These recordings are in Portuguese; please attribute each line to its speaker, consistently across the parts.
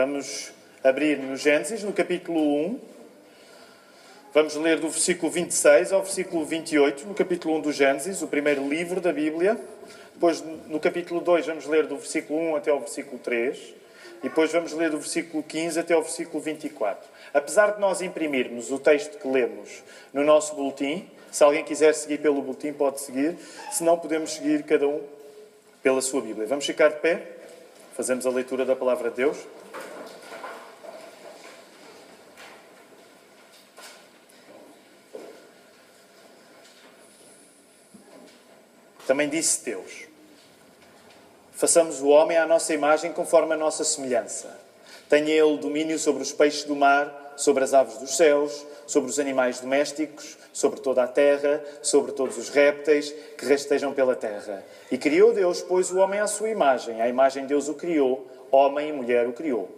Speaker 1: Vamos abrir no Gênesis, no capítulo 1. Vamos ler do versículo 26 ao versículo 28, no capítulo 1 do Gênesis, o primeiro livro da Bíblia. Depois, no capítulo 2, vamos ler do versículo 1 até ao versículo 3. E depois vamos ler do versículo 15 até ao versículo 24. Apesar de nós imprimirmos o texto que lemos no nosso boletim, se alguém quiser seguir pelo boletim, pode seguir. Se não, podemos seguir cada um pela sua Bíblia. Vamos ficar de pé? Fazemos a leitura da palavra de Deus. Também disse Deus: Façamos o homem à nossa imagem conforme a nossa semelhança. Tenha ele domínio sobre os peixes do mar, sobre as aves dos céus, sobre os animais domésticos, sobre toda a terra, sobre todos os répteis que rastejam pela terra. E criou Deus, pois, o homem à sua imagem. À imagem de Deus o criou, homem e mulher o criou.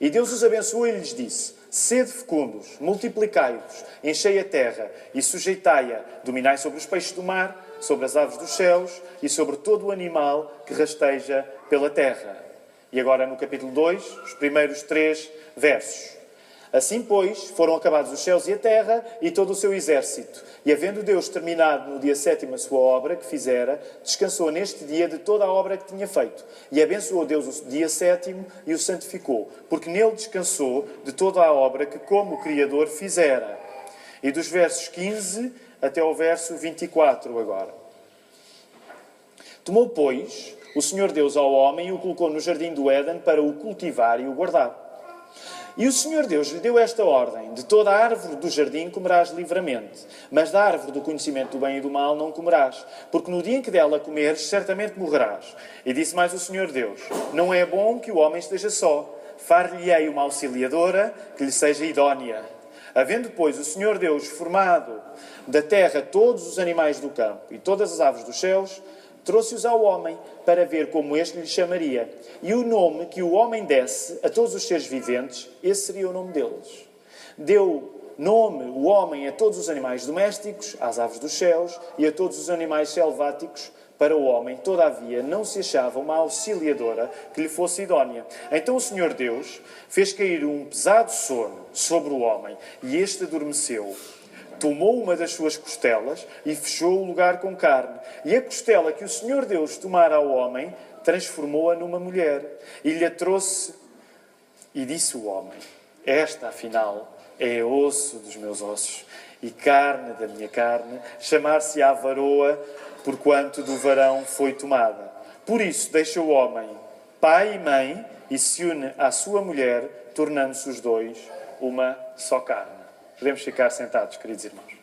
Speaker 1: E Deus os abençoou e lhes disse: Sede fecundos, multiplicai-vos, enchei a terra e sujeitai-a, dominai sobre os peixes do mar sobre as aves dos céus e sobre todo o animal que rasteja pela terra. E agora no capítulo 2, os primeiros três versos. Assim, pois, foram acabados os céus e a terra e todo o seu exército. E havendo Deus terminado no dia sétimo a sua obra que fizera, descansou neste dia de toda a obra que tinha feito. E abençoou Deus o dia sétimo e o santificou, porque nele descansou de toda a obra que, como Criador, fizera. E dos versos 15 até ao verso 24 agora. Tomou, pois, o Senhor Deus ao homem e o colocou no jardim do Éden para o cultivar e o guardar. E o Senhor Deus lhe deu esta ordem: De toda a árvore do jardim comerás livremente, mas da árvore do conhecimento do bem e do mal não comerás, porque no dia em que dela comeres, certamente morrerás. E disse mais o Senhor Deus: Não é bom que o homem esteja só. Far-lhe-ei uma auxiliadora que lhe seja idónea. Havendo, pois, o Senhor Deus formado da terra todos os animais do campo e todas as aves dos céus, trouxe-os ao homem para ver como este lhe chamaria. E o nome que o homem desse a todos os seres viventes, esse seria o nome deles. Deu nome o homem a todos os animais domésticos, às aves dos céus e a todos os animais selváticos, para o homem, todavia, não se achava uma auxiliadora que lhe fosse idónea. Então o Senhor Deus fez cair um pesado sono sobre o homem e este adormeceu. Tomou uma das suas costelas e fechou o lugar com carne. E a costela que o Senhor Deus tomara ao homem, transformou-a numa mulher e lhe a trouxe. E disse o homem: Esta, afinal, é osso dos meus ossos e carne da minha carne, chamar-se-á varoa porquanto do varão foi tomada. Por isso deixa o homem pai e mãe e se une à sua mulher, tornando-se os dois uma só carne. Podemos ficar sentados, queridos irmãos.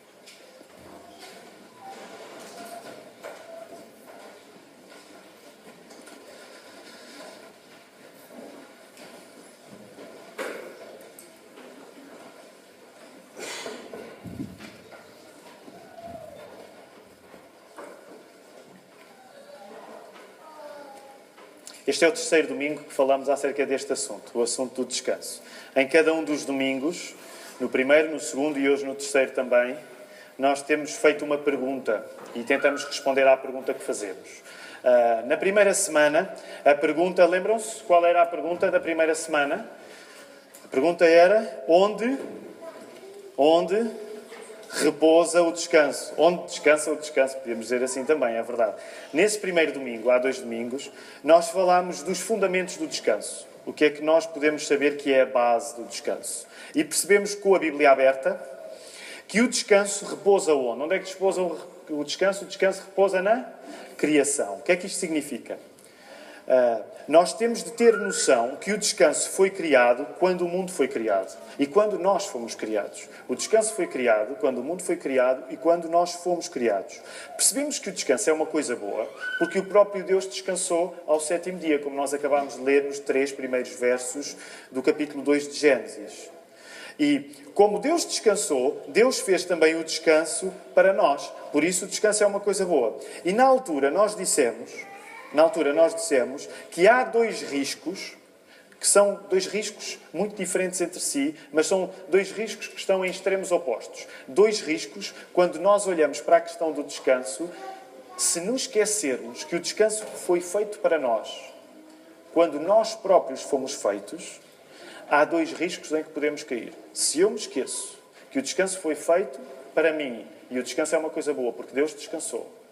Speaker 1: É o terceiro domingo que falamos acerca deste assunto, o assunto do descanso. Em cada um dos domingos, no primeiro, no segundo e hoje no terceiro também, nós temos feito uma pergunta e tentamos responder à pergunta que fazemos. Uh, na primeira semana, a pergunta, lembram-se qual era a pergunta da primeira semana? A pergunta era: onde, onde repousa o descanso. Onde descansa o descanso, podemos dizer assim também, é verdade. Nesse primeiro domingo, há dois domingos, nós falámos dos fundamentos do descanso. O que é que nós podemos saber que é a base do descanso? E percebemos com a Bíblia aberta que o descanso repousa onde? Onde é que repousa o descanso? O descanso repousa na criação. O que é que isto significa? Uh, nós temos de ter noção que o descanso foi criado quando o mundo foi criado e quando nós fomos criados. O descanso foi criado quando o mundo foi criado e quando nós fomos criados. Percebemos que o descanso é uma coisa boa porque o próprio Deus descansou ao sétimo dia, como nós acabámos de ler nos três primeiros versos do capítulo 2 de Gênesis. E como Deus descansou, Deus fez também o descanso para nós. Por isso, o descanso é uma coisa boa. E na altura, nós dissemos na altura nós dissemos que há dois riscos, que são dois riscos muito diferentes entre si, mas são dois riscos que estão em extremos opostos. Dois riscos, quando nós olhamos para a questão do descanso, se nos esquecermos que o descanso foi feito para nós, quando nós próprios fomos feitos, há dois riscos em que podemos cair. Se eu me esqueço que o descanso foi feito para mim, e o descanso é uma coisa boa, porque Deus descansou.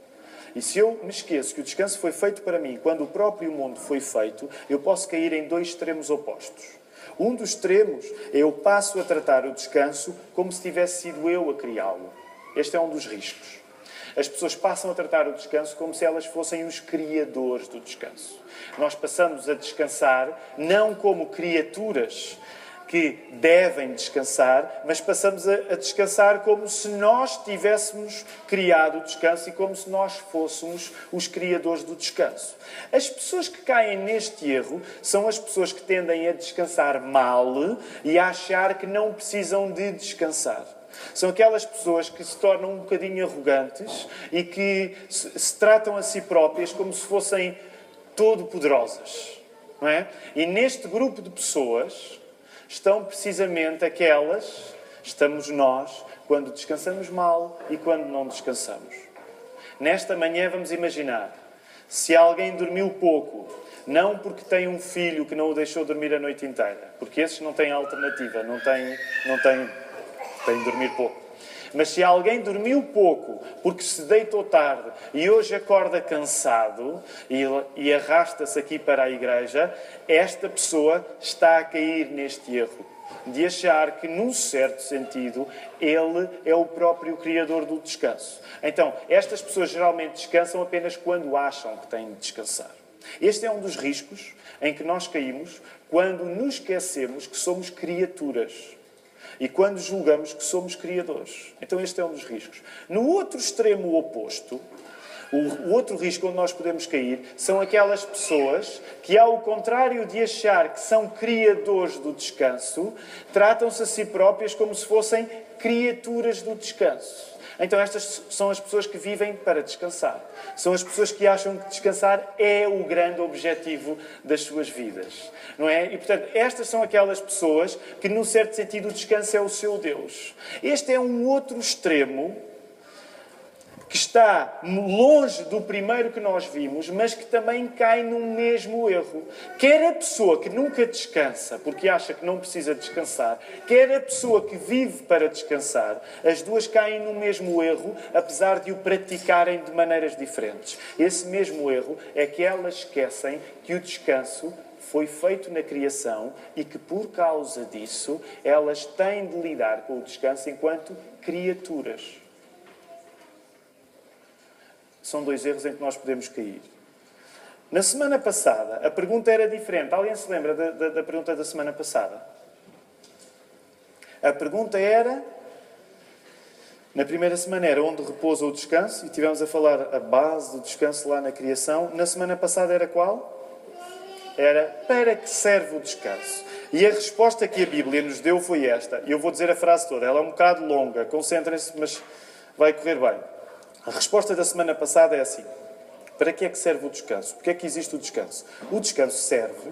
Speaker 1: E se eu me esqueço que o descanso foi feito para mim, quando o próprio mundo foi feito, eu posso cair em dois extremos opostos. Um dos extremos é eu passo a tratar o descanso como se tivesse sido eu a criá-lo. Este é um dos riscos. As pessoas passam a tratar o descanso como se elas fossem os criadores do descanso. Nós passamos a descansar não como criaturas que devem descansar, mas passamos a, a, descansar como se nós tivéssemos criado o descanso e como se nós fôssemos os criadores do descanso. As pessoas que caem neste erro são as pessoas que tendem a descansar mal e a achar que não precisam de descansar. São aquelas pessoas que se tornam um bocadinho arrogantes e que se, se tratam a si próprias como se fossem todo-poderosas. É? E neste grupo de pessoas estão precisamente aquelas, estamos nós, quando descansamos mal e quando não descansamos. Nesta manhã vamos imaginar, se alguém dormiu pouco, não porque tem um filho que não o deixou dormir a noite inteira, porque esses não têm alternativa, não têm, não têm tem de dormir pouco. Mas se alguém dormiu pouco porque se deitou tarde e hoje acorda cansado e, e arrasta-se aqui para a igreja, esta pessoa está a cair neste erro de achar que, num certo sentido, ele é o próprio criador do descanso. Então, estas pessoas geralmente descansam apenas quando acham que têm de descansar. Este é um dos riscos em que nós caímos quando nos esquecemos que somos criaturas e quando julgamos que somos criadores. Então, este é um dos riscos. No outro extremo oposto, o outro risco onde nós podemos cair são aquelas pessoas que, ao contrário de achar que são criadores do descanso, tratam-se a si próprias como se fossem criaturas do descanso. Então, estas são as pessoas que vivem para descansar. São as pessoas que acham que descansar é o grande objetivo das suas vidas. Não é? E, portanto, estas são aquelas pessoas que, num certo sentido, o descanso é o seu Deus. Este é um outro extremo que está longe do primeiro que nós vimos, mas que também cai no mesmo erro. Quer a pessoa que nunca descansa, porque acha que não precisa descansar, quer a pessoa que vive para descansar, as duas caem no mesmo erro, apesar de o praticarem de maneiras diferentes. Esse mesmo erro é que elas esquecem que o descanso foi feito na criação e que, por causa disso, elas têm de lidar com o descanso enquanto criaturas são dois erros em que nós podemos cair. Na semana passada, a pergunta era diferente. Alguém se lembra da, da, da pergunta da semana passada? A pergunta era. Na primeira semana era onde repousa o descanso, e tivemos a falar a base do descanso lá na criação. Na semana passada era qual? Era para que serve o descanso? E a resposta que a Bíblia nos deu foi esta. Eu vou dizer a frase toda. Ela é um bocado longa, concentrem-se, mas vai correr bem. A resposta da semana passada é assim: para que é que serve o descanso? Porque é que existe o descanso? O descanso serve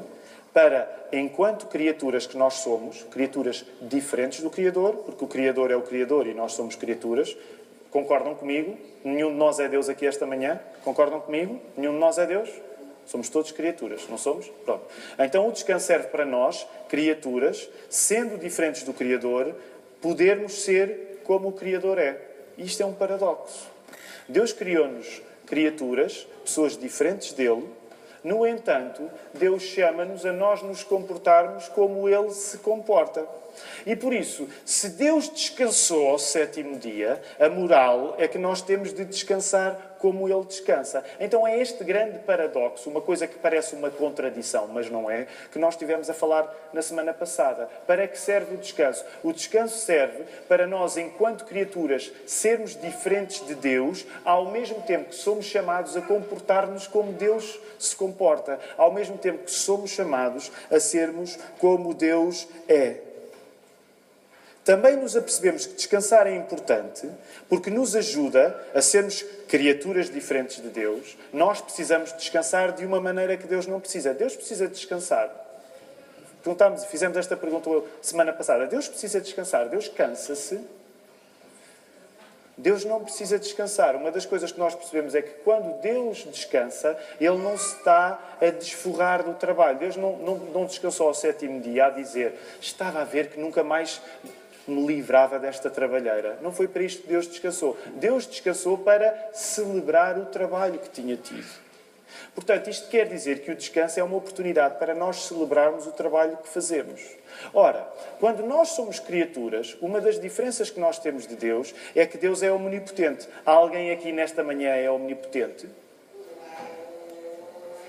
Speaker 1: para, enquanto criaturas que nós somos, criaturas diferentes do Criador, porque o Criador é o Criador e nós somos criaturas, concordam comigo? Nenhum de nós é Deus aqui esta manhã? Concordam comigo? Nenhum de nós é Deus? Somos todos criaturas, não somos? Pronto. Então o descanso serve para nós, criaturas, sendo diferentes do Criador, podermos ser como o Criador é. Isto é um paradoxo. Deus criou-nos criaturas, pessoas diferentes dele. No entanto, Deus chama-nos a nós nos comportarmos como ele se comporta. E por isso, se Deus descansou ao sétimo dia, a moral é que nós temos de descansar como ele descansa. Então é este grande paradoxo, uma coisa que parece uma contradição, mas não é, que nós tivemos a falar na semana passada. Para que serve o descanso? O descanso serve para nós, enquanto criaturas, sermos diferentes de Deus, ao mesmo tempo que somos chamados a comportar-nos como Deus se comporta, ao mesmo tempo que somos chamados a sermos como Deus é. Também nos apercebemos que descansar é importante porque nos ajuda a sermos criaturas diferentes de Deus. Nós precisamos descansar de uma maneira que Deus não precisa. Deus precisa descansar. Perguntámos, fizemos esta pergunta semana passada. Deus precisa descansar. Deus cansa-se. Deus não precisa descansar. Uma das coisas que nós percebemos é que quando Deus descansa, Ele não se está a desforrar do trabalho. Deus não, não, não descansou ao sétimo dia a dizer: Estava a ver que nunca mais me livrava desta trabalheira. Não foi para isto que Deus descansou. Deus descansou para celebrar o trabalho que tinha tido. Portanto, isto quer dizer que o descanso é uma oportunidade para nós celebrarmos o trabalho que fazemos. Ora, quando nós somos criaturas, uma das diferenças que nós temos de Deus é que Deus é omnipotente. Alguém aqui nesta manhã é omnipotente?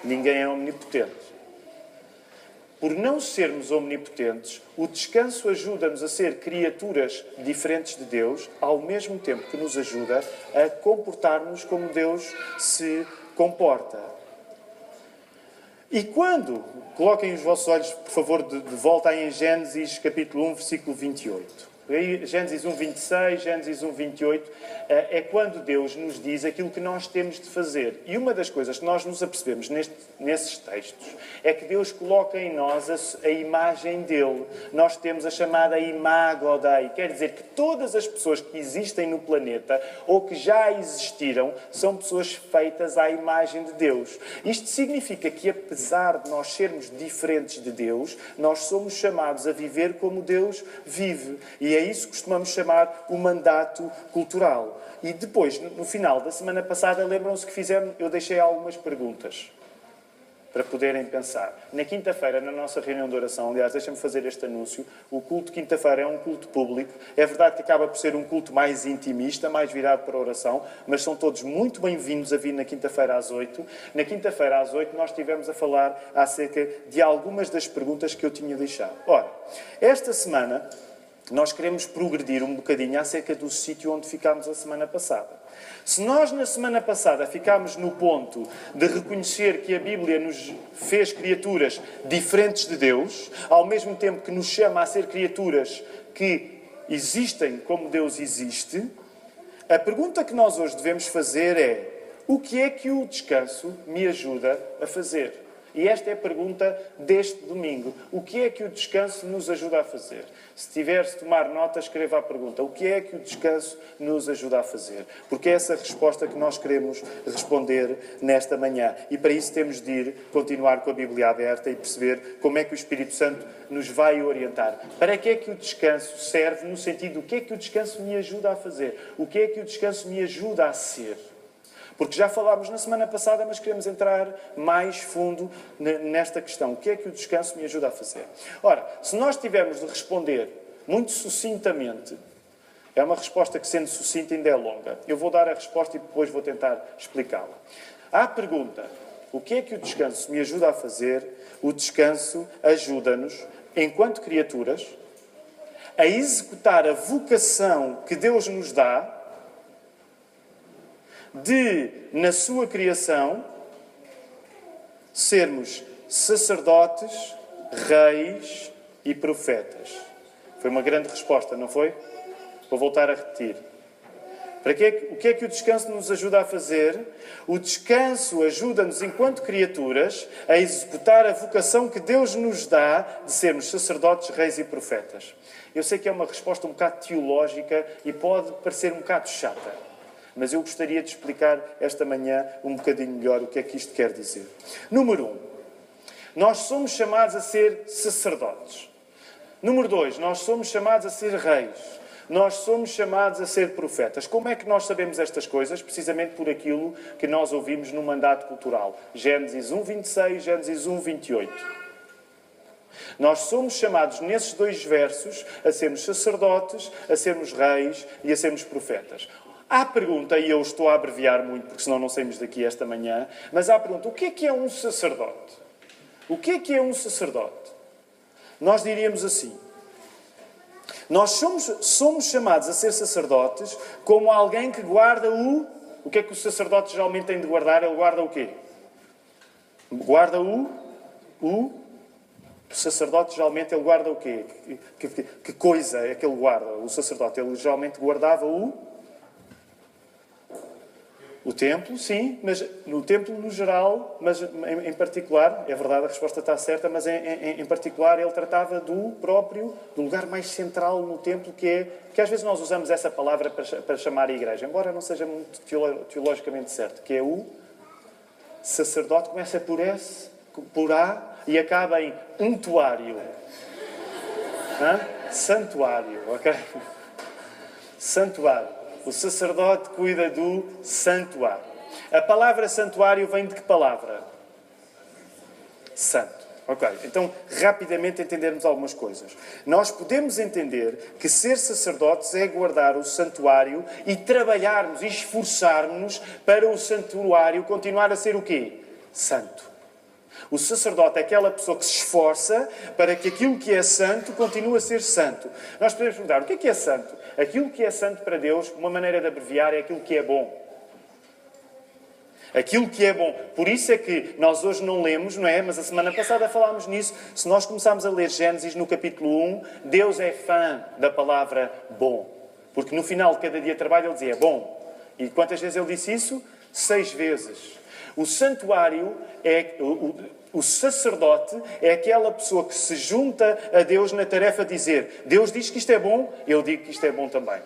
Speaker 1: Ninguém é omnipotente. Por não sermos omnipotentes, o descanso ajuda-nos a ser criaturas diferentes de Deus, ao mesmo tempo que nos ajuda a comportar-nos como Deus se comporta. E quando, coloquem os vossos olhos, por favor, de, de volta em Gênesis capítulo 1, versículo 28. Gênesis 1, 26, Gênesis 1, 28, eh, é quando Deus nos diz aquilo que nós temos de fazer. E uma das coisas que nós nos apercebemos neste, nesses textos é que Deus coloca em nós a, a, imagem dele. Nós temos a chamada imago Dei, quer dizer que todas as pessoas que existem no planeta ou que já existiram são pessoas feitas à imagem de Deus. Isto significa que, apesar de nós sermos diferentes de Deus, nós somos chamados a viver como Deus vive. E é é isso que costumamos chamar o mandato cultural. E depois, no final da semana passada, lembram-se que fizemos, eu deixei algumas perguntas para poderem pensar. Na quinta-feira, na nossa reunião de oração, aliás, deixa-me fazer este anúncio, o culto de quinta-feira é um culto público. É verdade que acaba por ser um culto mais intimista, mais virado para a oração, mas são todos muito bem-vindos a vir na quinta-feira às oito. Na quinta-feira às oito nós estivemos a falar acerca de algumas das perguntas que eu tinha deixado. Ora, esta semana nós queremos progredir um bocadinho acerca do sítio onde ficámos a semana passada. Se nós, na semana passada, ficámos no ponto de reconhecer que a Bíblia nos fez criaturas diferentes de Deus, ao mesmo tempo que nos chama a ser criaturas que existem como Deus existe, a pergunta que nós hoje devemos fazer é: o que é que o descanso me ajuda a fazer? E esta é a pergunta deste domingo. O que é que o descanso nos ajuda a fazer? Se tiver se tomar nota, escreva a pergunta. O que é que o descanso nos ajuda a fazer? Porque é essa resposta que nós queremos responder nesta manhã. E para isso temos de ir continuar com a Bíblia aberta e perceber como é que o Espírito Santo nos vai orientar. Para que é que o descanso serve no sentido o que é que o descanso me ajuda a fazer? O que é que o descanso me ajuda a ser? Porque já falámos na semana passada, mas queremos entrar mais fundo nesta questão. O que é que o descanso me ajuda a fazer? Ora, se nós tivermos de responder muito sucintamente, é uma resposta que, sendo sucinta, ainda é longa. Eu vou dar a resposta e depois vou tentar explicá-la. À pergunta: o que é que o descanso me ajuda a fazer? O descanso ajuda-nos, enquanto criaturas, a executar a vocação que Deus nos dá de, na sua criação, sermos sacerdotes, reis e profetas. Foi uma grande resposta, não foi? Vou voltar a repetir. Para que, o que é que o descanso nos ajuda a fazer? O descanso ajuda-nos, enquanto criaturas, a executar a vocação que Deus nos dá de sermos sacerdotes, reis e profetas. Eu sei que é uma resposta um bocado teológica e pode parecer um bocado chata. Mas eu gostaria de explicar esta manhã um bocadinho melhor o que é que isto quer dizer. Número um, nós somos chamados a ser sacerdotes. Número dois, nós somos chamados a ser reis. Nós somos chamados a ser profetas. Como é que nós sabemos estas coisas? Precisamente por aquilo que nós ouvimos no mandato cultural. Gênesis 1, 26, Gênesis 1, 28. Nós somos chamados nesses dois versos a sermos sacerdotes, a sermos reis e a sermos profetas. Há pergunta, e eu estou a abreviar muito, porque senão não saímos daqui esta manhã, mas há pergunta: o que é que é um sacerdote? O que é que é um sacerdote? Nós diríamos assim: nós somos, somos chamados a ser sacerdotes como alguém que guarda o. O que é que o sacerdote geralmente tem de guardar? Ele guarda o quê? Guarda o. O. O sacerdote geralmente ele guarda o quê? Que, que, que coisa é que ele guarda? O sacerdote ele geralmente guardava o O templo, sim, mas no templo no geral, mas em, em particular, é verdade, a resposta está certa, mas em, em, em, particular ele tratava do próprio, do lugar mais central no templo, que é, que às vezes nós usamos essa palavra para, para chamar a igreja, embora não seja muito teologicamente certo, que é o sacerdote, começa por S, por A e acaba em untuário. Hã? Santuário, ok? Santuário. O sacerdote cuida do santuário. A palavra santuário vem de que palavra? Santo. Ok, então rapidamente entendermos algumas coisas. Nós podemos entender que ser sacerdotes é guardar o santuário e trabalharmos e esforçarmos-nos para o santuário continuar a ser o quê? Santo. O sacerdote é aquela pessoa que se esforça para que aquilo que é santo continue a ser santo. Nós podemos perguntar: o que é que é santo? Aquilo que é santo para Deus, uma maneira de abreviar, é aquilo que é bom. Aquilo que é bom. Por isso é que nós hoje não lemos, não é? Mas a semana passada falámos nisso. Se nós começarmos a ler Gênesis no capítulo 1, Deus é fã da palavra bom. Porque no final de cada dia de trabalho ele dizia bom. E quantas vezes ele disse isso? Seis vezes. O santuário é. O sacerdote é aquela pessoa que se junta a Deus na tarefa de dizer: Deus diz que isto é bom, eu digo que isto é bom também.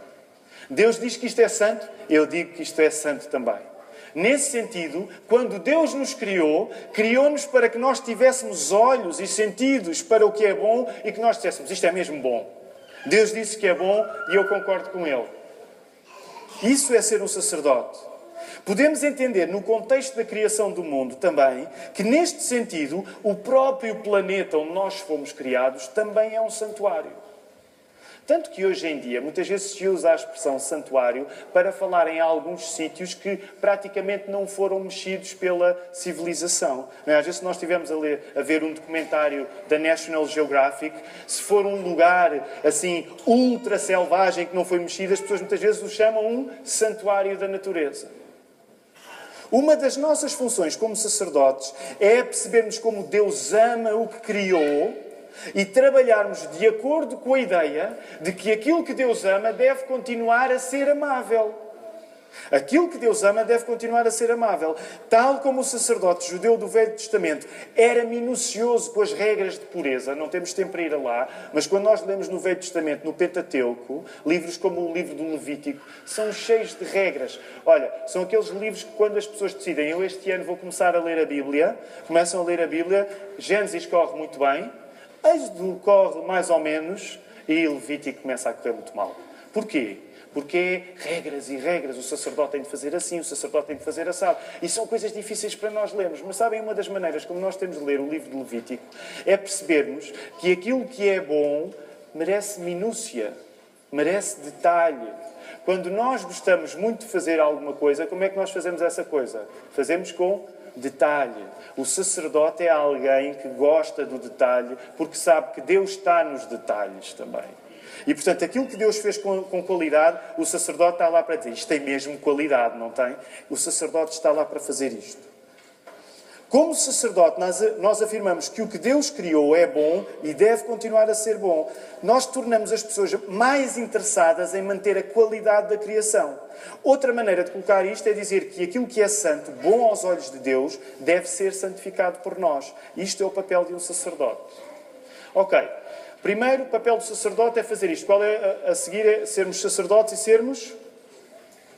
Speaker 1: Deus diz que isto é santo, eu digo que isto é santo também. Nesse sentido, quando Deus nos criou, criou-nos para que nós tivéssemos olhos e sentidos para o que é bom e que nós disséssemos: Isto é mesmo bom. Deus disse que é bom e eu concordo com Ele. Isso é ser um sacerdote. Podemos entender, no contexto da criação do mundo também, que neste sentido, o próprio planeta onde nós fomos criados também é um santuário. Tanto que hoje em dia, muitas vezes se usa a expressão santuário para falar em alguns sítios que praticamente não foram mexidos pela civilização. É? Às vezes, se nós estivermos a, a ver um documentário da National Geographic, se for um lugar assim ultra selvagem que não foi mexido, as pessoas muitas vezes o chamam um santuário da natureza. Uma das nossas funções como sacerdotes é percebermos como Deus ama o que criou e trabalharmos de acordo com a ideia de que aquilo que Deus ama deve continuar a ser amável. Aquilo que Deus ama deve continuar a ser amável. Tal como o sacerdote judeu do Velho Testamento era minucioso com as regras de pureza, não temos tempo para ir lá, mas quando nós lemos no Velho Testamento, no Pentateuco, livros como o livro do Levítico, são cheios de regras. Olha, são aqueles livros que quando as pessoas decidem, eu este ano vou começar a ler a Bíblia, começam a ler a Bíblia, Gênesis corre muito bem, Êxodo corre mais ou menos e Levítico começa a correr muito mal. Porquê? Porque é regras e regras. O sacerdote tem de fazer assim, o sacerdote tem de fazer assado. E são coisas difíceis para nós lermos. Mas sabem, uma das maneiras como nós temos de ler o livro de Levítico é percebermos que aquilo que é bom merece minúcia, merece detalhe. Quando nós gostamos muito de fazer alguma coisa, como é que nós fazemos essa coisa? Fazemos com detalhe. O sacerdote é alguém que gosta do detalhe porque sabe que Deus está nos detalhes também. E, portanto, aquilo que Deus fez com, com qualidade, o sacerdote está lá para dizer: isto tem mesmo qualidade, não tem? O sacerdote está lá para fazer isto. Como sacerdote, nós, nós, afirmamos que o que Deus criou é bom e deve continuar a ser bom. Nós tornamos as pessoas mais interessadas em manter a qualidade da criação. Outra maneira de colocar isto é dizer que aquilo que é santo, bom aos olhos de Deus, deve ser santificado por nós. Isto é o papel de um sacerdote. Ok. Primeiro, o papel do sacerdote é fazer isto. Qual é a, seguir? É sermos sacerdotes e sermos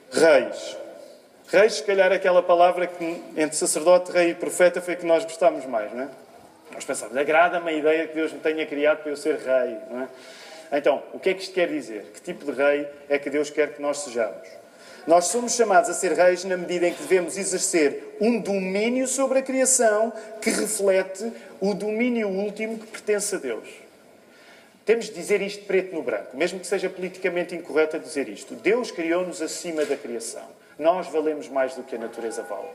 Speaker 1: reis. Reis, se calhar, aquela palavra que entre sacerdote, rei e profeta foi a que nós gostámos mais, não é? Nós pensamos, agrada-me a ideia que Deus me tenha criado para eu ser rei, não é? Então, o que é que isto quer dizer? Que tipo de rei é que Deus quer que nós sejamos? Nós somos chamados a ser reis na medida em que devemos exercer um domínio sobre a criação que reflete o domínio último que pertence a Deus. Temos de dizer isto preto no branco, mesmo que seja politicamente incorreto dizer isto. Deus criou-nos acima da criação. Nós valemos mais do que a natureza vale.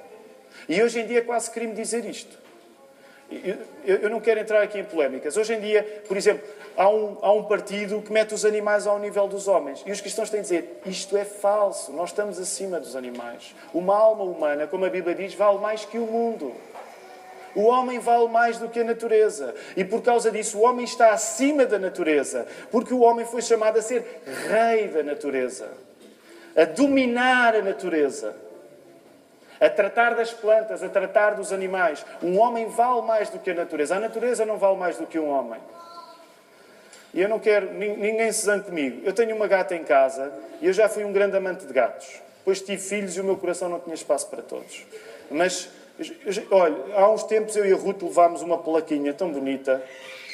Speaker 1: E hoje em dia é quase crime dizer isto. Eu, não quero entrar aqui em polémicas. Hoje em dia, por exemplo, há um, há um partido que mete os animais ao nível dos homens. E os cristãos têm de dizer: isto é falso, nós estamos acima dos animais. Uma alma humana, como a Bíblia diz, vale mais que o mundo. O homem vale mais do que a natureza. E por causa disso, o homem está acima da natureza. Porque o homem foi chamado a ser rei da natureza, a dominar a natureza. a tratar das plantas, a tratar dos animais. Um homem vale mais do que a natureza. A natureza não vale mais do que um homem. E eu não quero, ninguém se zangue comigo. Eu tenho uma gata em casa e eu já fui um grande amante de gatos. Depois tive filhos e o meu coração não tinha espaço para todos. Mas, olha, há uns tempos eu e a Ruth levámos uma plaquinha tão bonita,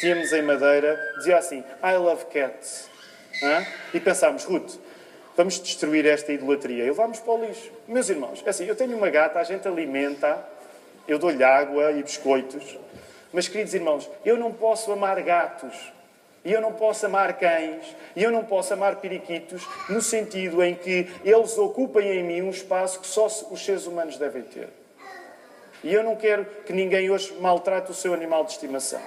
Speaker 1: tínhamos em madeira, dizia assim: I love cats. E pensámos, Ruth, vamos destruir esta idolatria. E levámos para o lixo. Meus irmãos, é assim, eu tenho uma gata, a gente alimenta, eu dou-lhe água e biscoitos. Mas, queridos irmãos, eu não posso amar gatos e eu não posso amar cães, e eu não posso amar periquitos, no sentido em que eles ocupem em mim um espaço que só os seres humanos devem ter. E eu não quero que ninguém hoje maltrate o seu animal de estimação.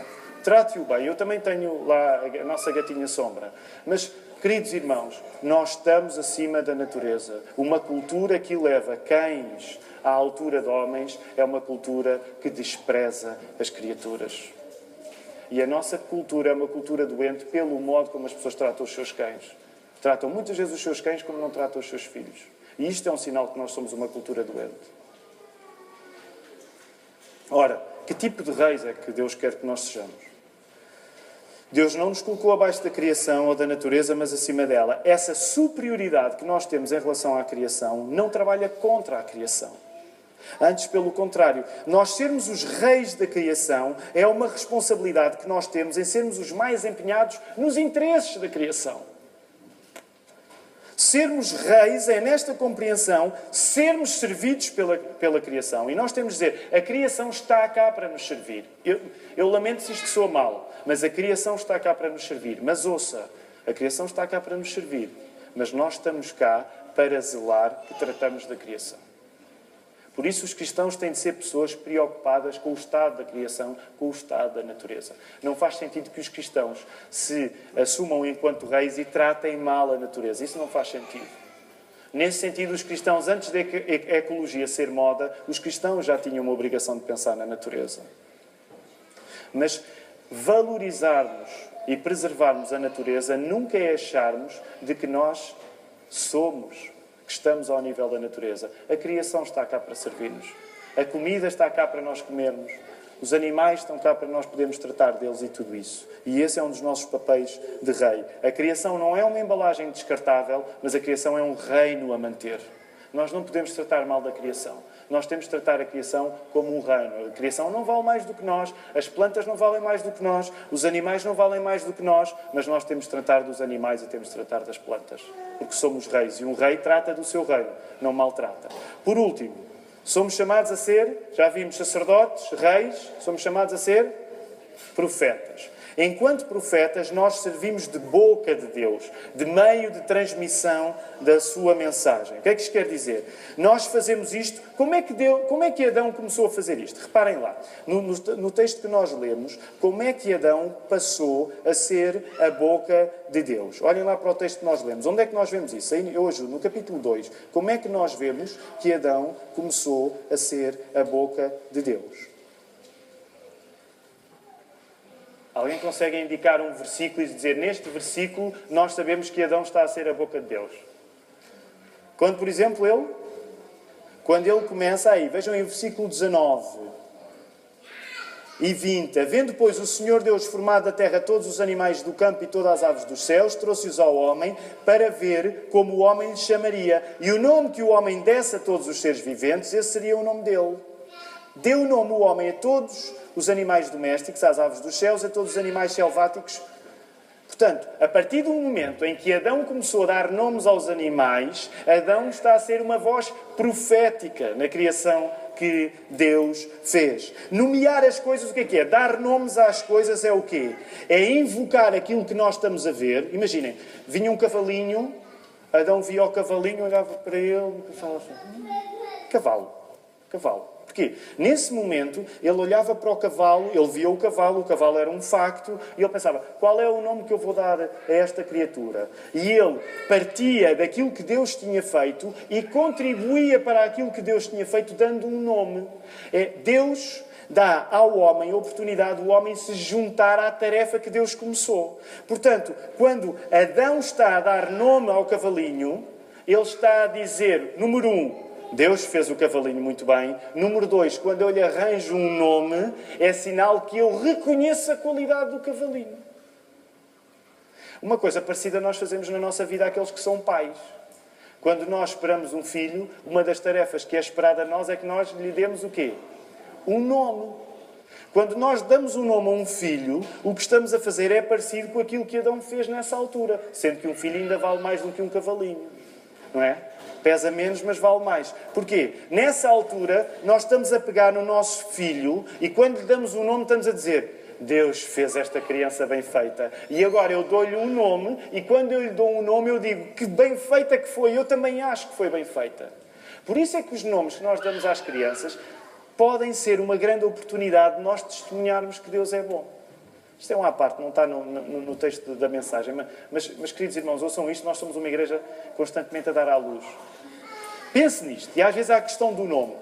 Speaker 1: Trate-o bem. Eu também tenho lá a nossa gatinha sombra. Mas, queridos irmãos, nós estamos acima da natureza. Uma cultura que leva cães à altura de homens é uma cultura que despreza as criaturas. E a nossa cultura é uma cultura doente pelo modo como as pessoas tratam os seus cães. Tratam muitas vezes os seus cães como não tratam os seus filhos. E isto é um sinal que nós somos uma cultura doente. Ora, que tipo de reis é que Deus quer que nós sejamos? Deus não nos colocou abaixo da criação ou da natureza, mas acima dela. Essa superioridade que nós temos em relação à criação não trabalha contra a criação. Antes, pelo contrário, nós sermos os reis da criação é uma responsabilidade que nós temos em sermos os mais empenhados nos interesses da criação. Sermos reis é, nesta compreensão, sermos servidos pela, pela criação. E nós temos de dizer: a criação está cá para nos servir. Eu, eu lamento se isto soa mal, mas a criação está cá para nos servir. Mas ouça, a criação está cá para nos servir. Mas nós estamos cá para zelar que tratamos da criação. Por isso, os cristãos têm de ser pessoas preocupadas com o estado da criação, com o estado da natureza. Não faz sentido que os cristãos se assumam enquanto reis e tratem mal a natureza. Isso não faz sentido. Nesse sentido, os cristãos, antes da ecologia ser moda, os cristãos já tinham uma obrigação de pensar na natureza. Mas valorizarmos e preservarmos a natureza nunca é acharmos de que nós somos que estamos ao nível da natureza. A criação está cá para servir-nos. A comida está cá para nós comermos. Os animais estão cá para nós podermos tratar deles e tudo isso. E esse é um dos nossos papéis de rei. A criação não é uma embalagem descartável, mas a criação é um reino a manter. Nós não podemos tratar mal da criação. Nós temos de tratar a criação como um reino. A criação não vale mais do que nós, as plantas não valem mais do que nós, os animais não valem mais do que nós, mas nós temos de tratar dos animais e temos de tratar das plantas. Porque somos reis e um rei trata do seu reino, não maltrata. Por último, somos chamados a ser, já vimos sacerdotes, reis, somos chamados a ser profetas. Enquanto profetas, nós servimos de boca de Deus, de meio de transmissão da sua mensagem. O que é que isto quer dizer? Nós fazemos isto. Como é que, Deus, como é que Adão começou a fazer isto? Reparem lá, no, no, no texto que nós lemos, como é que Adão passou a ser a boca de Deus? Olhem lá para o texto que nós lemos. Onde é que nós vemos isso? Aí, hoje, no capítulo 2. Como é que nós vemos que Adão começou a ser a boca de Deus? Alguém consegue indicar um versículo e dizer neste versículo nós sabemos que Adão está a ser a boca de Deus? Quando, por exemplo, ele, quando ele começa aí, vejam em versículo 19 e 20: Havendo, pois, o Senhor Deus formado da terra todos os animais do campo e todas as aves dos céus, trouxe-os ao homem para ver como o homem lhe chamaria. E o nome que o homem desse a todos os seres viventes, esse seria o nome dele. Deu nome o homem a todos os animais domésticos, às aves dos céus, a todos os animais selváticos. Portanto, a partir do momento em que Adão começou a dar nomes aos animais, Adão está a ser uma voz profética na criação que Deus fez. Nomear as coisas, o que é que é? Dar nomes às coisas é o quê? É invocar aquilo que nós estamos a ver. Imaginem, vinha um cavalinho, Adão via o cavalinho, olhava para ele e pensava assim: hum, cavalo, cavalo. Porquê? Nesse momento, ele olhava para o cavalo, ele via o cavalo, o cavalo era um facto, e ele pensava: qual é o nome que eu vou dar a esta criatura? E ele partia daquilo que Deus tinha feito e contribuía para aquilo que Deus tinha feito, dando um nome. É, Deus dá ao homem a oportunidade do homem se juntar à tarefa que Deus começou. Portanto, quando Adão está a dar nome ao cavalinho, ele está a dizer, número um, Deus fez o cavalinho muito bem. Número dois, quando eu lhe arranjo um nome, é sinal que eu reconheço a qualidade do cavalinho. Uma coisa parecida nós fazemos na nossa vida àqueles que são pais. Quando nós esperamos um filho, uma das tarefas que é esperada a nós é que nós lhe demos o quê? Um nome. Quando nós damos um nome a um filho, o que estamos a fazer é parecido com aquilo que Adão fez nessa altura, sendo que um filho ainda vale mais do que um cavalinho. Não é? Pesa menos, mas vale mais. Porquê? Nessa altura, nós estamos a pegar no nosso filho e quando lhe damos um nome, estamos a dizer: Deus fez esta criança bem feita. E agora eu dou-lhe um nome, e quando eu lhe dou um nome, eu digo que bem feita que foi. Eu também acho que foi bem feita. Por isso é que os nomes que nós damos às crianças podem ser uma grande oportunidade de nós testemunharmos que Deus é bom. Isto é uma parte, não está no, no, no texto da mensagem, mas, mas, queridos irmãos, ouçam isto, nós somos uma igreja constantemente a dar à luz. Pense nisto. E às vezes há a questão do nome.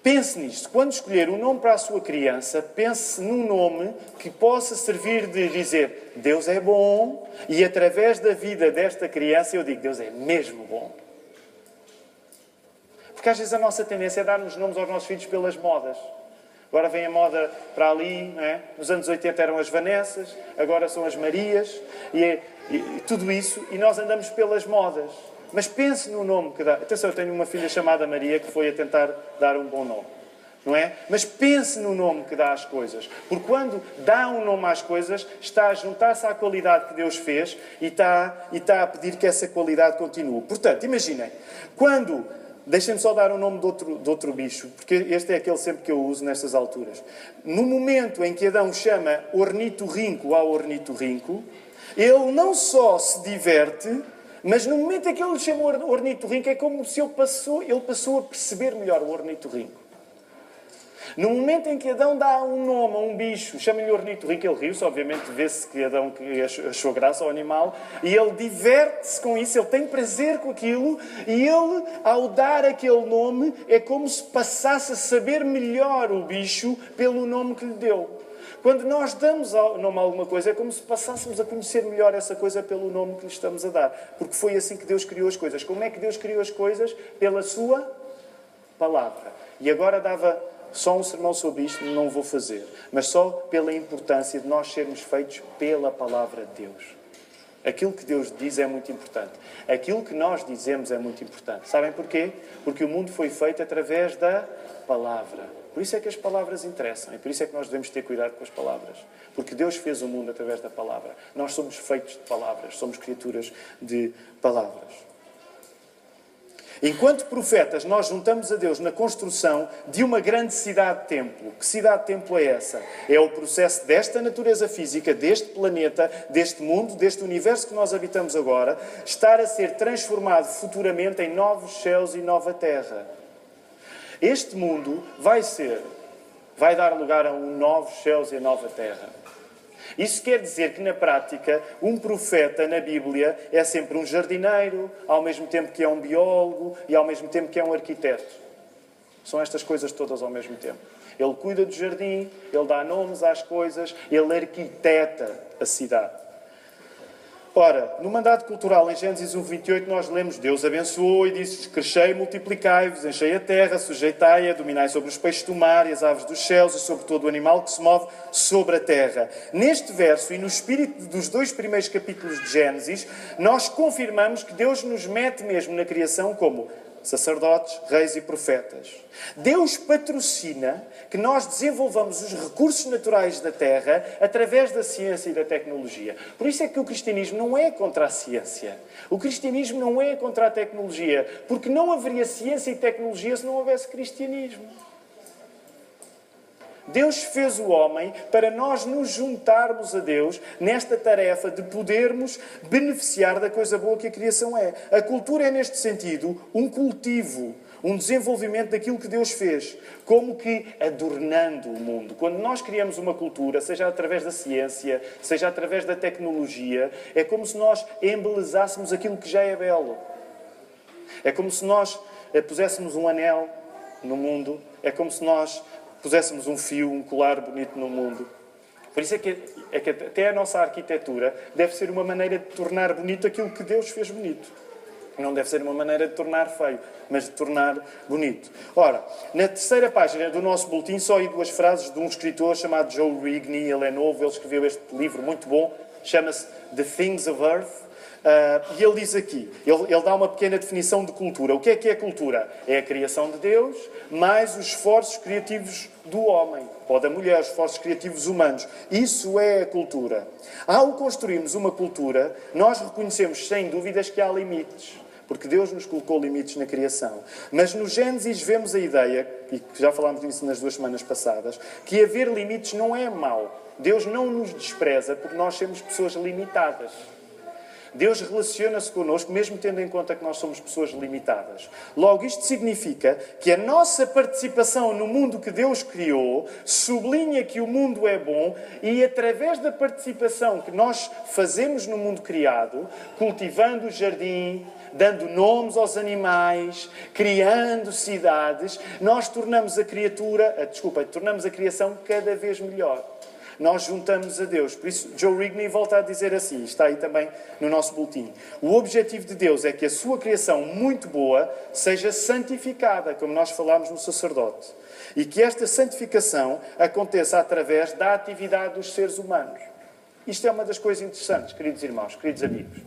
Speaker 1: Pense nisto. Quando escolher um nome para a sua criança, pense num nome que possa servir de dizer Deus é bom e através da vida desta criança eu digo Deus é mesmo bom. Porque às vezes a nossa tendência é darmos nomes aos nossos filhos pelas modas. Agora vem a moda para ali, é? nos anos 80 eram as Vanessas, agora são as Marias, e, é, e, e tudo isso, e nós andamos pelas modas. Mas pense no nome que dá. Atenção, eu tenho uma filha chamada Maria que foi a tentar dar um bom nome. Não é? Mas pense no nome que dá às coisas. Porque quando dá um nome às coisas, está a juntar-se à qualidade que Deus fez e está, e está a pedir que essa qualidade continue. Portanto, imaginem, quando. Deixem-me só dar o nome de outro, de outro bicho, porque este é aquele sempre que eu uso nestas alturas. No momento em que Adão chama ornitorrinco ao ornitorrinco, ele não só se diverte, mas no momento em que ele chamou ornitorrinco, é como se ele passou, ele passou a perceber melhor o ornitorrinco. No momento em que Adão dá um nome a um bicho, chama-lhe ornitorrinco, ele riu-se, obviamente vê-se que Adão achou graça ao animal, e ele diverte-se com isso, ele tem prazer com aquilo, e ele, ao dar aquele nome, é como se passasse a saber melhor o bicho pelo nome que lhe deu. Quando nós damos nome a alguma coisa, é como se passássemos a conhecer melhor essa coisa pelo nome que lhe estamos a dar. Porque foi assim que Deus criou as coisas. Como é que Deus criou as coisas? Pela sua palavra. E agora dava só um sermão sobre isto, não vou fazer. Mas só pela importância de nós sermos feitos pela palavra de Deus. Aquilo que Deus diz é muito importante. Aquilo que nós dizemos é muito importante. Sabem porquê? Porque o mundo foi feito através da palavra. Por isso é que as palavras interessam e por isso é que nós devemos ter cuidado com as palavras. Porque Deus fez o mundo através da palavra. Nós somos feitos de palavras, somos criaturas de palavras. Enquanto profetas, nós juntamos a Deus na construção de uma grande cidade-templo. Que cidade-templo é essa? É o processo desta natureza física, deste planeta, deste mundo, deste universo que nós habitamos agora, estar a ser transformado futuramente em novos céus e nova terra. Este mundo vai ser, vai dar lugar a um novos céus e a nova terra. Isso quer dizer que, na prática, um profeta na Bíblia é sempre um jardineiro, ao mesmo tempo que é um biólogo e ao mesmo tempo que é um arquiteto. São estas coisas todas ao mesmo tempo. Ele cuida do jardim, ele dá nomes às coisas, ele arquiteta a cidade. Ora, no mandato cultural em Gênesis 1, 28, nós lemos: Deus abençoou e disse: Crescei, multiplicai-vos, enchei a terra, sujeitai-a, dominai sobre os peixes do mar e as aves dos céus e sobre todo o animal que se move sobre a terra. Neste verso e no espírito dos dois primeiros capítulos de Gênesis, nós confirmamos que Deus nos mete mesmo na criação como sacerdotes, reis e profetas. Deus patrocina que nós desenvolvamos os recursos naturais da terra através da ciência e da tecnologia. Por isso é que o cristianismo não é contra a ciência. O cristianismo não é contra a tecnologia, porque não haveria ciência e tecnologia se não houvesse cristianismo. Deus fez o homem para nós nos juntarmos a Deus nesta tarefa de podermos beneficiar da coisa boa que a criação é. A cultura é, neste sentido, um cultivo, um desenvolvimento daquilo que Deus fez, como que adornando o mundo. Quando nós criamos uma cultura, seja através da ciência, seja através da tecnologia, é como se nós embelezássemos aquilo que já é belo. É como se nós eh, puséssemos um anel no mundo, é como se nós puséssemos um fio, um colar bonito no mundo. Por isso é que, é que até a nossa arquitetura deve ser uma maneira de tornar bonito aquilo que Deus fez bonito. Não deve ser uma maneira de tornar feio, mas de tornar bonito. Ora, na terceira página do nosso boletim, só aí duas frases de um escritor chamado Joe Rigney. Ele é novo, ele escreveu este livro muito bom, chama-se The Things of Earth. Uh, e ele diz aqui, ele, ele, dá uma pequena definição de cultura. O que é que é cultura? É a criação de Deus, mais os esforços criativos do homem, ou da mulher, os esforços criativos humanos. Isso é a cultura. Ao construirmos uma cultura, nós reconhecemos sem dúvidas que há limites porque Deus nos colocou limites na criação. Mas no Gênesis vemos a ideia, e já falámos nisso nas duas semanas passadas, que haver limites não é mau. Deus não nos despreza porque nós somos pessoas limitadas. Deus relaciona-se connosco, mesmo tendo em conta que nós somos pessoas limitadas. Logo, isto significa que a nossa participação no mundo que Deus criou sublinha que o mundo é bom e, através da participação que nós fazemos no mundo criado, cultivando o jardim, dando nomes aos animais, criando cidades, nós tornamos a criatura, a, desculpa, tornamos a criação cada vez melhor. Nós juntamos a Deus. Por isso, Joe Rigney volta a dizer assim, está aí também no nosso boletim. O objetivo de Deus é que a sua criação muito boa seja santificada, como nós falámos no sacerdote. E que esta santificação aconteça através da atividade dos seres humanos. Isto é uma das coisas interessantes, queridos irmãos, queridos amigos.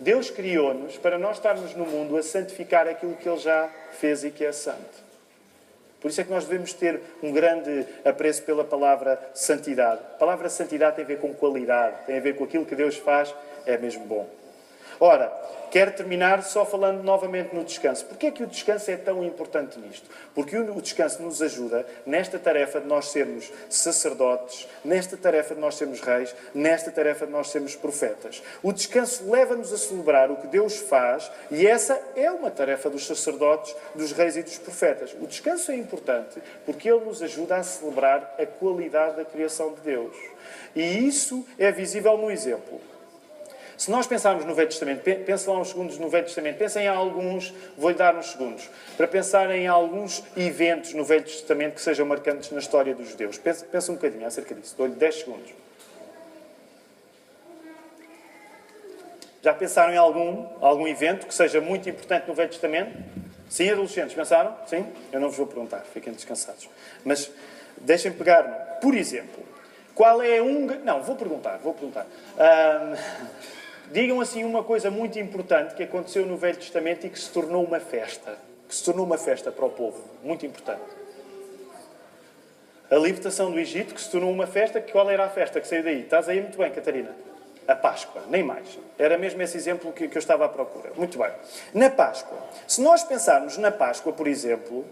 Speaker 1: Deus criou-nos para nós estarmos no mundo a santificar aquilo que Ele já fez e que é santo. Por isso é que nós devemos ter um grande apreço pela palavra santidade. A palavra santidade tem a ver com qualidade, tem a ver com aquilo que Deus faz, é mesmo bom. Ora, quero terminar só falando novamente no descanso. Porquê é que o descanso é tão importante nisto? Porque o descanso nos ajuda nesta tarefa de nós sermos sacerdotes, nesta tarefa de nós sermos reis, nesta tarefa de nós sermos profetas. O descanso leva-nos a celebrar o que Deus faz e essa é uma tarefa dos sacerdotes, dos reis e dos profetas. O descanso é importante porque ele nos ajuda a celebrar a qualidade da criação de Deus. E isso é visível no exemplo. Se nós pensarmos no Velho Testamento, pense lá uns segundos no Velho Testamento, pensem em alguns, vou-lhe dar uns segundos, para pensar em alguns eventos no Velho Testamento que sejam marcantes na história dos judeus. Pense, pense um bocadinho acerca disso, dou-lhe 10 segundos. Já pensaram em algum, algum evento que seja muito importante no Velho Testamento? Sim, adolescentes, pensaram? Sim? Eu não vos vou perguntar, fiquem descansados. Mas deixem pegar-me. Por exemplo, qual é um. Não, vou perguntar, vou perguntar. Um... Digam assim uma coisa muito importante que aconteceu no Velho Testamento e que se tornou uma festa. Que se tornou uma festa para o povo. Muito importante. A libertação do Egito, que se tornou uma festa. Qual era a festa que saiu daí? Estás aí muito bem, Catarina. A Páscoa, nem mais. Era mesmo esse exemplo que, que eu estava à procura. Muito bem. Na Páscoa. Se nós pensarmos na Páscoa, por exemplo,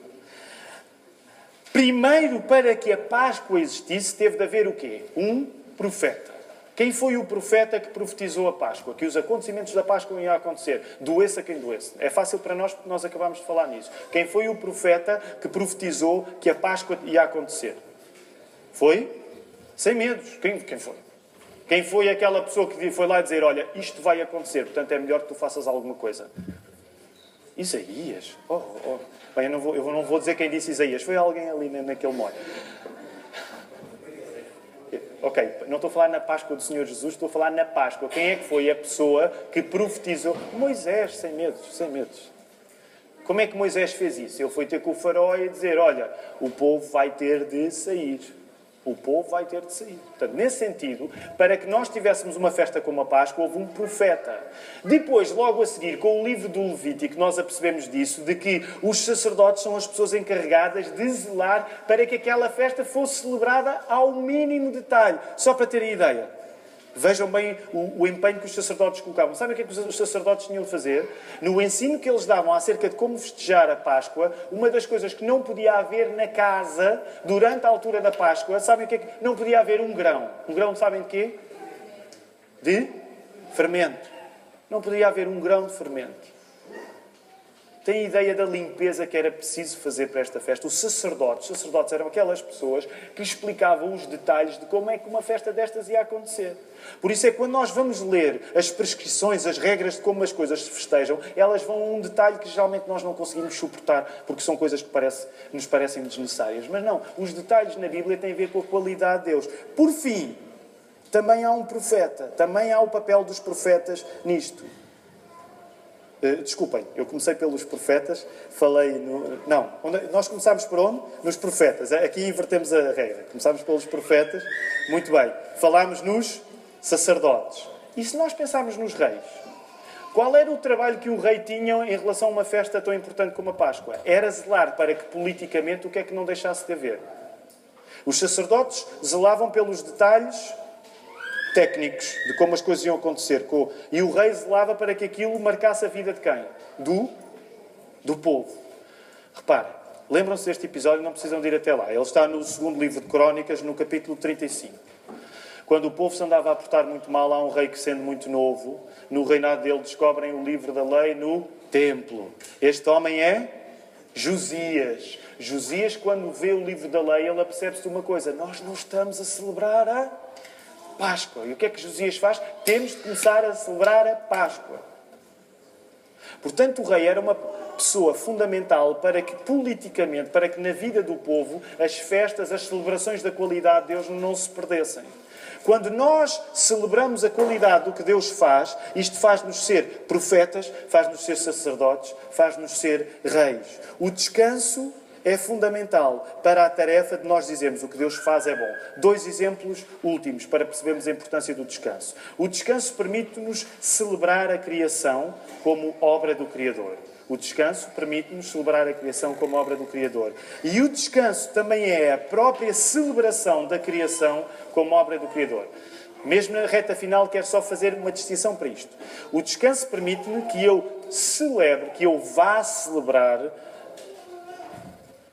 Speaker 1: primeiro para que a Páscoa existisse, teve de haver o quê? Um profeta. Quem foi o profeta que profetizou a Páscoa? Que os acontecimentos da Páscoa iam acontecer. Doeça quem doesse. É fácil para nós porque nós acabamos de falar nisso. Quem foi o profeta que profetizou que a Páscoa ia acontecer? Foi? Sem medos. Quem, quem foi? Quem foi aquela pessoa que foi lá dizer: Olha, isto vai acontecer, portanto é melhor que tu faças alguma coisa? Isaías? Oh, oh. Bem, eu não, vou, eu não vou dizer quem disse Isaías, foi alguém ali naquele molho. Ok, não estou a falar na Páscoa do Senhor Jesus, estou a falar na Páscoa. Quem é que foi a pessoa que profetizou? Moisés, sem medos, sem medos. Como é que Moisés fez isso? Ele foi ter com o faraó e dizer: Olha, o povo vai ter de sair. O povo vai ter de sair. Portanto, nesse sentido, para que nós tivéssemos uma festa como a Páscoa, houve um profeta. Depois, logo a seguir, com o livro do Levítico, nós apercebemos disso, de que os sacerdotes são as pessoas encarregadas de zelar para que aquela festa fosse celebrada ao mínimo detalhe. Só para terem ideia. Vejam bem o, o, empenho que os sacerdotes colocavam. Sabem o que é que os sacerdotes tinham de fazer? No ensino que eles davam acerca de como festejar a Páscoa, uma das coisas que não podia haver na casa durante a altura da Páscoa, sabem o que é que? Não podia haver um grão. Um grão, sabem de quê? De fermento. Não podia haver um grão de fermento. Tem ideia da limpeza que era preciso fazer para esta festa? Os sacerdotes, os sacerdotes eram aquelas pessoas que explicavam os detalhes de como é que uma festa destas ia acontecer. Por isso é que quando nós vamos ler as prescrições, as regras de como as coisas se festejam, elas vão a um detalhe que geralmente nós não conseguimos suportar, porque são coisas que parece, nos parecem desnecessárias. Mas não, os detalhes na Bíblia têm a ver com a qualidade de Deus. Por fim, também há um profeta, também há o papel dos profetas nisto. Uh, desculpem, eu comecei pelos profetas, falei no. Não, onde... nós começámos por onde? Nos profetas. Aqui invertemos a regra. Começámos pelos profetas. Muito bem. Falámos nos sacerdotes. E se nós pensarmos nos reis? Qual era o trabalho que o rei tinha em relação a uma festa tão importante como a Páscoa? Era zelar para que politicamente o que é que não deixasse de haver. Os sacerdotes zelavam pelos detalhes técnicos de como as coisas iam acontecer. E o rei zelava para que aquilo marcasse a vida de quem? Do, do povo. Repare, lembram-se deste episódio, não precisam de ir até lá. Ele está no segundo livro de Crónicas, no capítulo 35. Quando o povo se andava a portar muito mal, há um rei que, sendo muito novo, no reinado dele descobrem o livro da lei no templo. Este homem é Josias. Josias, quando vê o livro da lei, ele apercebe-se de uma coisa: nós não estamos a celebrar a Páscoa. E o que é que Josias faz? Temos de começar a celebrar a Páscoa. Portanto, o rei era uma pessoa fundamental para que, politicamente, para que na vida do povo, as festas, as celebrações da qualidade de Deus não se perdessem. Quando nós celebramos a qualidade do que Deus faz, isto faz-nos ser profetas, faz-nos ser sacerdotes, faz-nos ser reis. O descanso é fundamental para a tarefa de nós dizermos o que Deus faz é bom. Dois exemplos últimos para percebermos a importância do descanso. O descanso permite-nos celebrar a criação como obra do Criador. O descanso permite-nos celebrar a criação como obra do Criador. E o descanso também é a própria celebração da criação como obra do Criador. Mesmo na reta final, quero só fazer uma distinção para isto. O descanso permite-me que eu celebre, que eu vá celebrar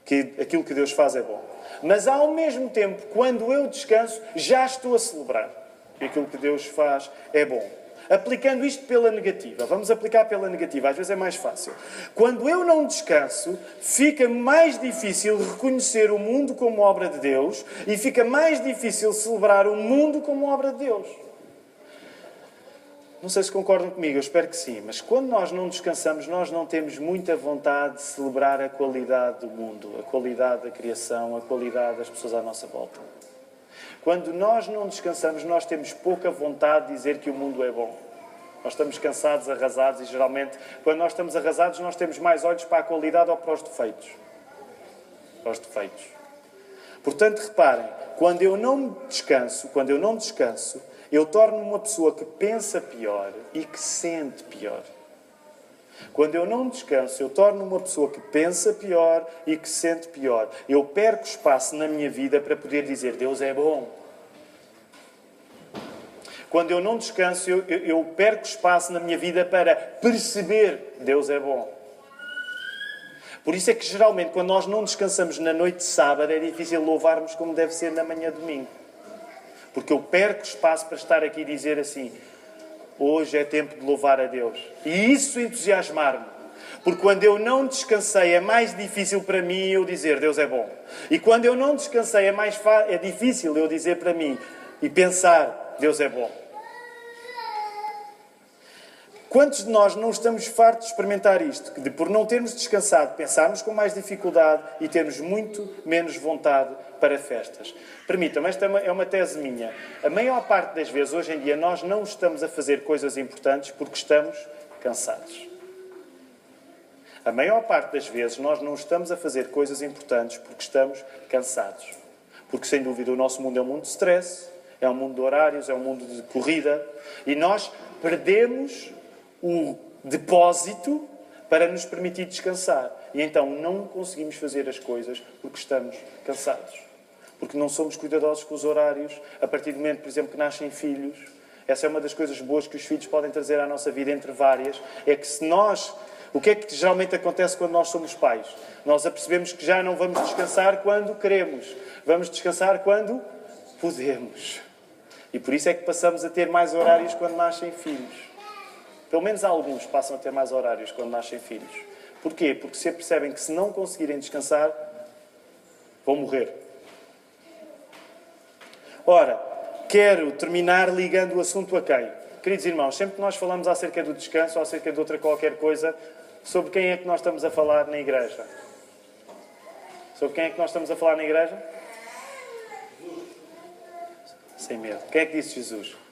Speaker 1: que aquilo que Deus faz é bom. Mas ao mesmo tempo, quando eu descanso, já estou a celebrar que aquilo que Deus faz é bom. Aplicando isto pela negativa, vamos aplicar pela negativa, às vezes é mais fácil. Quando eu não descanso, fica mais difícil reconhecer o mundo como obra de Deus e fica mais difícil celebrar o mundo como obra de Deus. Não sei se concordam comigo, eu espero que sim, mas quando nós não descansamos, nós não temos muita vontade de celebrar a qualidade do mundo, a qualidade da criação, a qualidade das pessoas à nossa volta. Quando nós não descansamos, nós temos pouca vontade de dizer que o mundo é bom. Nós estamos cansados, arrasados e geralmente, quando nós estamos arrasados, nós temos mais olhos para a qualidade ou para os defeitos. Para os defeitos. Portanto, reparem, quando eu não descanso, quando eu não descanso, eu torno-me uma pessoa que pensa pior e que sente pior. Quando eu não descanso, eu torno-me uma pessoa que pensa pior e que sente pior. Eu perco espaço na minha vida para poder dizer Deus é bom. Quando eu não descanso, eu, eu, eu perco espaço na minha vida para perceber Deus é bom. Por isso é que geralmente, quando nós não descansamos na noite de sábado, é difícil louvarmos como deve ser na manhã de domingo. Porque eu perco espaço para estar aqui e dizer assim: hoje é tempo de louvar a Deus. E isso entusiasmar-me. Porque quando eu não descansei, é mais difícil para mim eu dizer Deus é bom. E quando eu não descansei, é, mais é difícil eu dizer para mim e pensar Deus é bom. Quantos de nós não estamos fartos de experimentar isto? De por não termos descansado, pensarmos com mais dificuldade e termos muito menos vontade para festas. Permitam-me, esta é uma tese minha. A maior parte das vezes, hoje em dia, nós não estamos a fazer coisas importantes porque estamos cansados. A maior parte das vezes, nós não estamos a fazer coisas importantes porque estamos cansados. Porque, sem dúvida, o nosso mundo é um mundo de stress, é um mundo de horários, é um mundo de corrida e nós perdemos o depósito para nos permitir descansar. E então não conseguimos fazer as coisas porque estamos cansados. Porque não somos cuidadosos com os horários. A partir do momento, por exemplo, que nascem filhos, essa é uma das coisas boas que os filhos podem trazer à nossa vida, entre várias, é que se nós. O que é que geralmente acontece quando nós somos pais? Nós apercebemos que já não vamos descansar quando queremos. Vamos descansar quando podemos. E por isso é que passamos a ter mais horários quando nascem filhos. Pelo menos alguns passam a ter mais horários quando nascem filhos. Porquê? Porque se percebem que se não conseguirem descansar, vão morrer. Ora, quero terminar ligando o assunto a quem? Queridos irmãos, sempre que nós falamos acerca do descanso ou acerca de outra qualquer coisa, sobre quem é que nós estamos a falar na igreja? Sobre quem é que nós estamos a falar na igreja? Sem medo. Quem é que disse Jesus?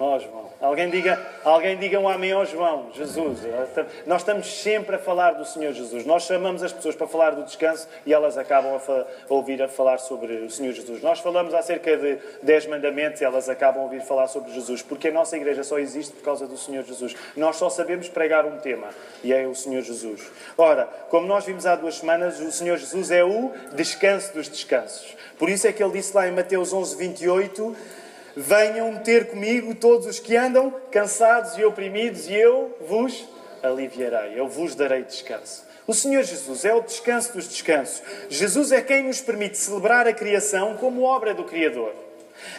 Speaker 1: Ó oh, João. Alguém diga, alguém diga um amém ao João. Jesus. Nós estamos sempre a falar do Senhor Jesus. Nós chamamos as pessoas para falar do descanso e elas acabam a, a ouvir a falar sobre o Senhor Jesus. Nós falamos acerca de 10 mandamentos e elas acabam a ouvir falar sobre Jesus. Porque a nossa igreja só existe por causa do Senhor Jesus. Nós só sabemos pregar um tema e é o Senhor Jesus. Ora, como nós vimos há duas semanas, o Senhor Jesus é o descanso dos descansos. Por isso é que ele disse lá em Mateus 11, 28 Venham ter comigo todos os que andam cansados e oprimidos, e eu vos aliviarei, eu vos darei descanso. O Senhor Jesus é o descanso dos descansos. Jesus é quem nos permite celebrar a criação como obra do Criador.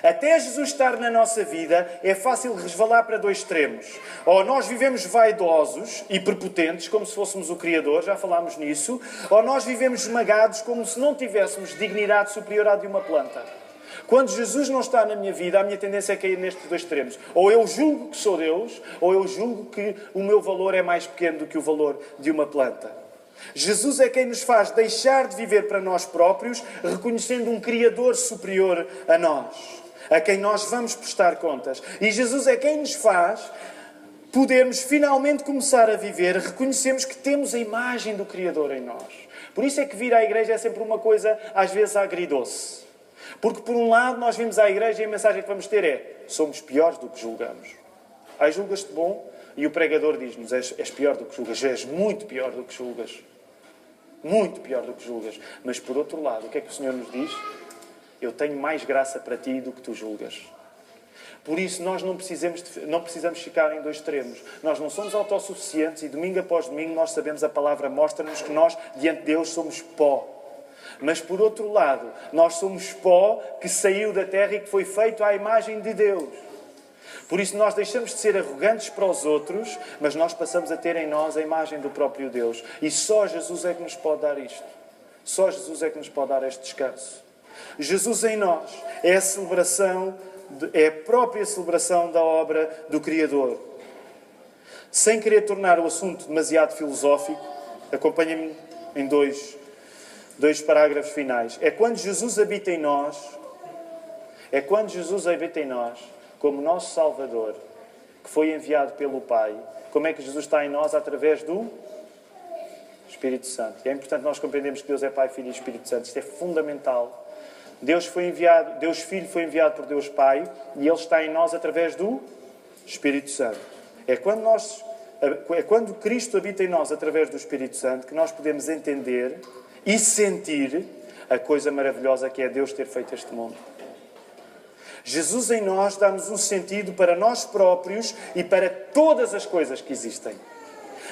Speaker 1: Até Jesus estar na nossa vida, é fácil resvalar para dois extremos. Ou nós vivemos vaidosos e prepotentes, como se fôssemos o Criador, já falámos nisso, ou nós vivemos esmagados, como se não tivéssemos dignidade superior à de uma planta. Quando Jesus não está na minha vida, a minha tendência é cair nestes dois extremos. Ou eu julgo que sou Deus, ou eu julgo que o meu valor é mais pequeno do que o valor de uma planta. Jesus é quem nos faz deixar de viver para nós próprios, reconhecendo um Criador superior a nós, a quem nós vamos prestar contas. E Jesus é quem nos faz podermos finalmente começar a viver, reconhecemos que temos a imagem do Criador em nós. Por isso é que vir à igreja é sempre uma coisa, às vezes, agridoce. Porque, por um lado, nós vimos à igreja e a mensagem que vamos ter é: somos piores do que julgamos. Aí julgas-te bom e o pregador diz-nos: és, és pior do que julgas, és muito pior do que julgas. Muito pior do que julgas. Mas, por outro lado, o que é que o Senhor nos diz? Eu tenho mais graça para ti do que tu julgas. Por isso, nós não precisamos, não precisamos ficar em dois extremos. Nós não somos autossuficientes e, domingo após domingo, nós sabemos a palavra mostra-nos que nós, diante de Deus, somos pó. Mas por outro lado, nós somos pó que saiu da terra e que foi feito à imagem de Deus. Por isso nós deixamos de ser arrogantes para os outros, mas nós passamos a ter em nós a imagem do próprio Deus. E só Jesus é que nos pode dar isto. Só Jesus é que nos pode dar este descanso. Jesus em nós é a celebração, é a própria celebração da obra do Criador. Sem querer tornar o assunto demasiado filosófico, acompanhem-me em dois dois parágrafos finais. É quando Jesus habita em nós, é quando Jesus habita em nós, como nosso Salvador, que foi enviado pelo Pai. Como é que Jesus está em nós? Através do Espírito Santo. E é importante nós compreendermos que Deus é Pai, Filho e Espírito Santo. Isto é fundamental. Deus foi enviado, Deus Filho foi enviado por Deus Pai e Ele está em nós através do Espírito Santo. É quando nós é quando Cristo habita em nós através do Espírito Santo que nós podemos entender e sentir a coisa maravilhosa que é Deus ter feito este mundo. Jesus em nós dá-nos um sentido para nós próprios e para todas as coisas que existem.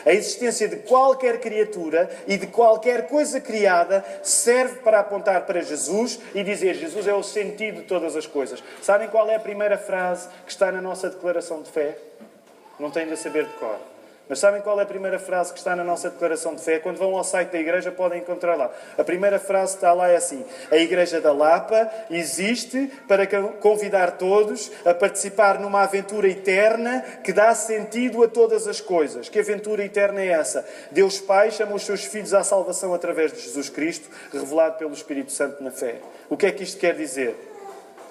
Speaker 1: A existência de qualquer criatura e de qualquer coisa criada serve para apontar para Jesus e dizer: Jesus é o sentido de todas as coisas. Sabem qual é a primeira frase que está na nossa declaração de fé? Não têm de saber de cor. Mas sabem qual é a primeira frase que está na nossa declaração de fé? Quando vão ao site da igreja podem encontrar lá. A primeira frase que está lá é assim: A Igreja da Lapa existe para convidar todos a participar numa aventura eterna que dá sentido a todas as coisas. Que aventura eterna é essa? Deus Pai chama os seus filhos à salvação através de Jesus Cristo, revelado pelo Espírito Santo na fé. O que é que isto quer dizer?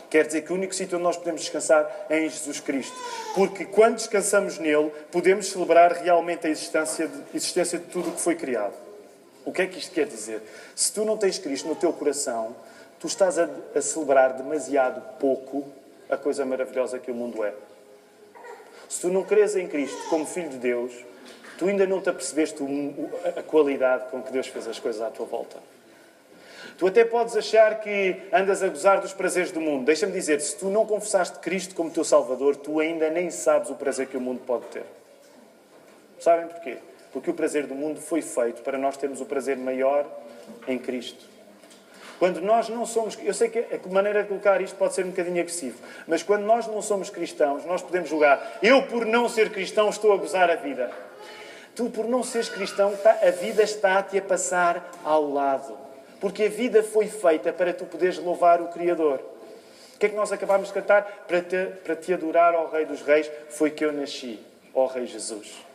Speaker 1: Quer dizer que o único sítio onde nós podemos descansar é em Jesus Cristo. Porque quando descansamos nele, podemos celebrar realmente a existência de, existência de tudo o que foi criado. O que é que isto quer dizer? Se tu não tens Cristo no teu coração, tu estás a, a celebrar demasiado pouco a coisa maravilhosa que o mundo é. Se tu não crês em Cristo como Filho de Deus, tu ainda não te apercebeste a qualidade com que Deus fez as coisas à tua volta. Tu até podes achar que andas a gozar dos prazeres do mundo. Deixa-me dizer, se tu não confessaste Cristo como teu Salvador, tu ainda nem sabes o prazer que o mundo pode ter. Sabem porquê? Porque o prazer do mundo foi feito para nós termos o prazer maior em Cristo. Quando nós não somos. Eu sei que a maneira de colocar isto pode ser um bocadinho agressivo, mas quando nós não somos cristãos, nós podemos julgar. Eu, por não ser cristão, estou a gozar a vida. Tu, por não seres cristão, tá, a vida está-te a passar ao lado. Porque a vida foi feita para tu poderes louvar o Criador. O que é que nós acabámos de cantar? Para te, para te adorar ao Rei dos Reis foi que eu nasci, ó Rei Jesus.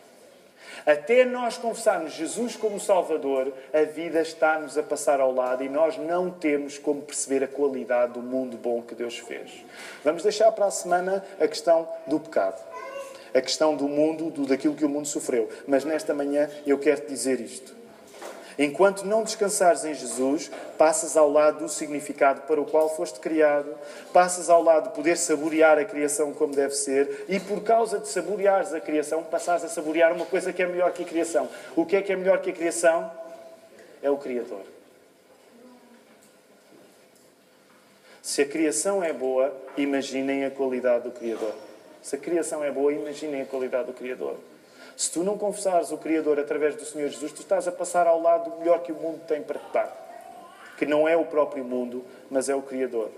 Speaker 1: Até nós confessarmos Jesus como Salvador, a vida está-nos a passar ao lado e nós não temos como perceber a qualidade do mundo bom que Deus fez. Vamos deixar para a semana a questão do pecado, a questão do mundo, do, daquilo que o mundo sofreu. Mas nesta manhã eu quero dizer isto. Enquanto não descansares em Jesus, passas ao lado do significado para o qual foste criado, passas ao lado de poder saborear a criação como deve ser, e por causa de saboreares a criação, passas a saborear uma coisa que é melhor que a criação. O que é que é melhor que a criação? É o Criador. Se a criação é boa, imaginem a qualidade do Criador. Se a criação é boa, imaginem a qualidade do Criador. Se tu não confessares o Criador através do Senhor Jesus, tu estás a passar ao lado do melhor que o mundo tem para te dar. Que não é o próprio mundo, mas é o Criador.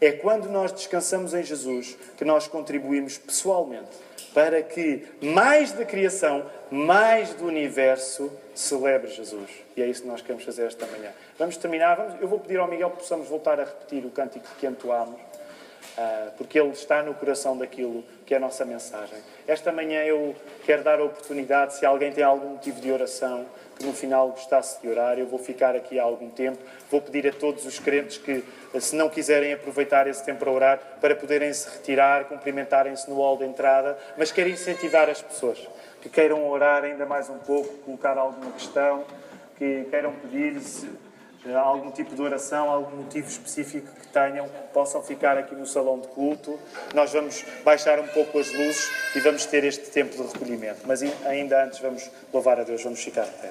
Speaker 1: É quando nós descansamos em Jesus que nós contribuímos pessoalmente para que mais da criação, mais do universo, celebre Jesus. E é isso que nós queremos fazer esta manhã. Vamos terminar. Vamos, eu vou pedir ao Miguel que possamos voltar a repetir o cântico que entoámos. Ah, porque Ele está no coração daquilo que é a nossa mensagem. Esta manhã eu quero dar a oportunidade, se alguém tem algum motivo de oração, que no final gostasse de orar, eu vou ficar aqui há algum tempo. Vou pedir a todos os crentes que, se não quiserem aproveitar esse tempo para orar, para poderem se retirar, cumprimentarem-se no hall de entrada, mas quero incentivar as pessoas que queiram orar ainda mais um pouco, colocar alguma questão, que queiram pedir-se algum tipo de oração, algum motivo específico que tenham, possam ficar aqui no salão de culto. Nós vamos baixar um pouco as luzes e vamos ter este tempo de recolhimento. Mas ainda antes vamos louvar a Deus, vamos ficar de pé.